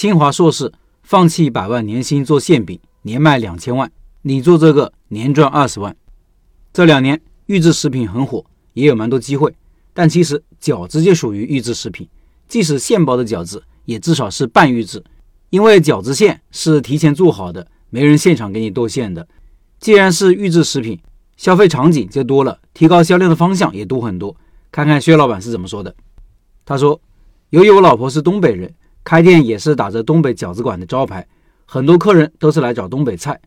清华硕士放弃百万年薪做馅饼，年卖两千万，你做这个年赚二十万。这两年预制食品很火，也有蛮多机会，但其实饺子就属于预制食品，即使现包的饺子，也至少是半预制，因为饺子馅是提前做好的，没人现场给你剁馅的。既然是预制食品，消费场景就多了，提高销量的方向也多很多。看看薛老板是怎么说的。他说：“由于我老婆是东北人，开店也是打着东北饺子馆的招牌，很多客人都是来找东北菜。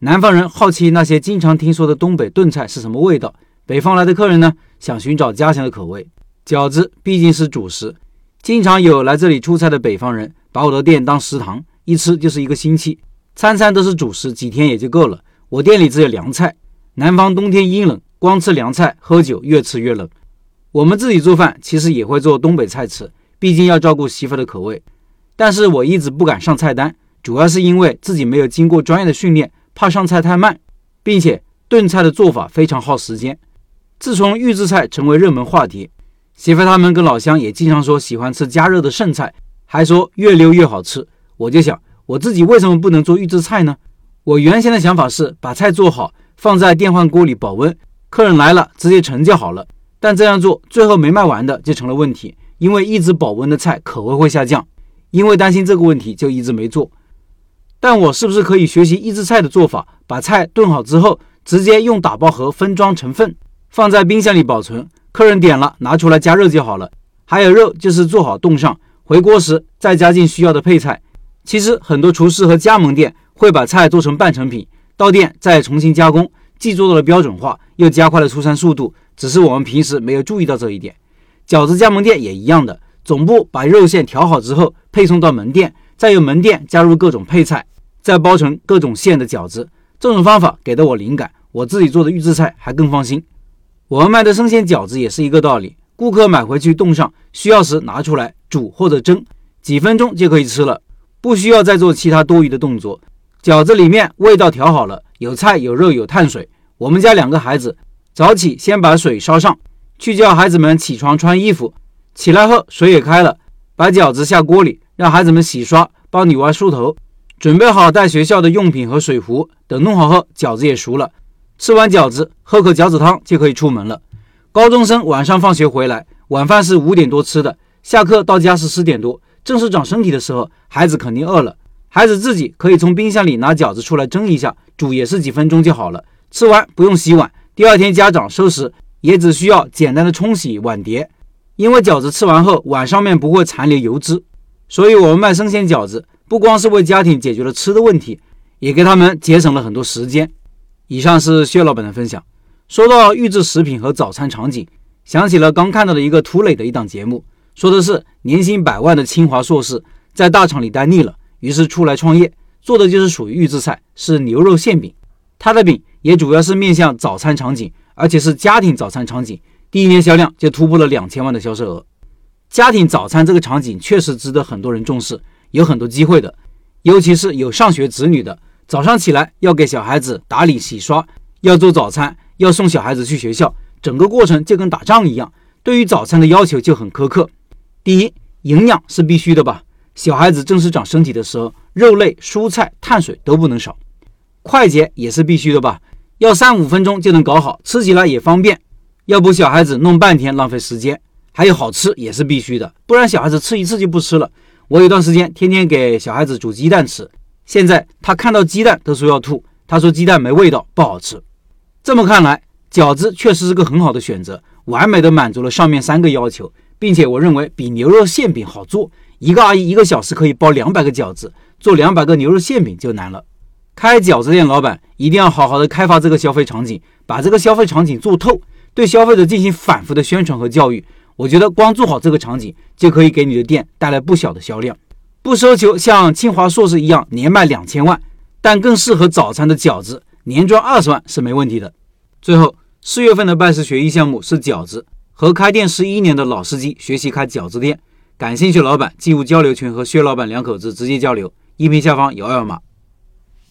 南方人好奇那些经常听说的东北炖菜是什么味道，北方来的客人呢，想寻找家乡的口味。饺子毕竟是主食，经常有来这里出差的北方人把我的店当食堂，一吃就是一个星期，餐餐都是主食，几天也就够了。我店里只有凉菜，南方冬天阴冷，光吃凉菜喝酒越吃越冷。”我们自己做饭，其实也会做东北菜吃，毕竟要照顾媳妇的口味。但是我一直不敢上菜单，主要是因为自己没有经过专业的训练，怕上菜太慢，并且炖菜的做法非常耗时间。自从预制菜成为热门话题，媳妇他们跟老乡也经常说喜欢吃加热的剩菜，还说越溜越好吃。我就想，我自己为什么不能做预制菜呢？我原先的想法是把菜做好，放在电饭锅里保温，客人来了直接盛就好了。但这样做最后没卖完的就成了问题，因为一直保温的菜口味会下降。因为担心这个问题，就一直没做。但我是不是可以学习预制菜的做法，把菜炖好之后，直接用打包盒分装成份，放在冰箱里保存，客人点了拿出来加热就好了。还有肉就是做好冻上，回锅时再加进需要的配菜。其实很多厨师和加盟店会把菜做成半成品，到店再重新加工，既做到了标准化，又加快了出餐速度。只是我们平时没有注意到这一点，饺子加盟店也一样的，总部把肉馅调好之后配送到门店，再由门店加入各种配菜，再包成各种馅的饺子。这种方法给的我灵感，我自己做的预制菜还更放心。我们卖的生鲜饺子也是一个道理，顾客买回去冻上，需要时拿出来煮或者蒸，几分钟就可以吃了，不需要再做其他多余的动作。饺子里面味道调好了，有菜有肉有碳水。我们家两个孩子。早起先把水烧上去，叫孩子们起床穿衣服。起来后水也开了，把饺子下锅里，让孩子们洗刷，帮女娃梳头，准备好带学校的用品和水壶。等弄好后，饺子也熟了。吃完饺子，喝口饺子汤就可以出门了。高中生晚上放学回来，晚饭是五点多吃的，下课到家是十点多，正是长身体的时候，孩子肯定饿了。孩子自己可以从冰箱里拿饺子出来蒸一下，煮也是几分钟就好了。吃完不用洗碗。第二天家长收拾也只需要简单的冲洗碗碟，因为饺子吃完后碗上面不会残留油脂，所以我们卖生鲜饺子不光是为家庭解决了吃的问题，也给他们节省了很多时间。以上是薛老板的分享。说到预制食品和早餐场景，想起了刚看到的一个涂磊的一档节目，说的是年薪百万的清华硕士在大厂里待腻了，于是出来创业，做的就是属于预制菜，是牛肉馅饼。他的饼也主要是面向早餐场景，而且是家庭早餐场景。第一年销量就突破了两千万的销售额。家庭早餐这个场景确实值得很多人重视，有很多机会的。尤其是有上学子女的，早上起来要给小孩子打理洗刷，要做早餐，要送小孩子去学校，整个过程就跟打仗一样。对于早餐的要求就很苛刻。第一，营养是必须的吧？小孩子正是长身体的时候，肉类、蔬菜、碳水都不能少。快捷也是必须的吧？要三五分钟就能搞好，吃起来也方便。要不小孩子弄半天浪费时间。还有好吃也是必须的，不然小孩子吃一次就不吃了。我有段时间天天给小孩子煮鸡蛋吃，现在他看到鸡蛋都说要吐。他说鸡蛋没味道，不好吃。这么看来，饺子确实是个很好的选择，完美的满足了上面三个要求，并且我认为比牛肉馅饼好做。一个阿姨一个小时可以包两百个饺子，做两百个牛肉馅饼就难了。开饺子店老板一定要好好的开发这个消费场景，把这个消费场景做透，对消费者进行反复的宣传和教育。我觉得光做好这个场景，就可以给你的店带来不小的销量。不奢求像清华硕士一样年卖两千万，但更适合早餐的饺子，年赚二十万是没问题的。最后，四月份的拜师学艺项目是饺子，和开店十一年的老司机学习开饺子店。感兴趣老板进入交流群和薛老板两口子直接交流，音频下方有二维码。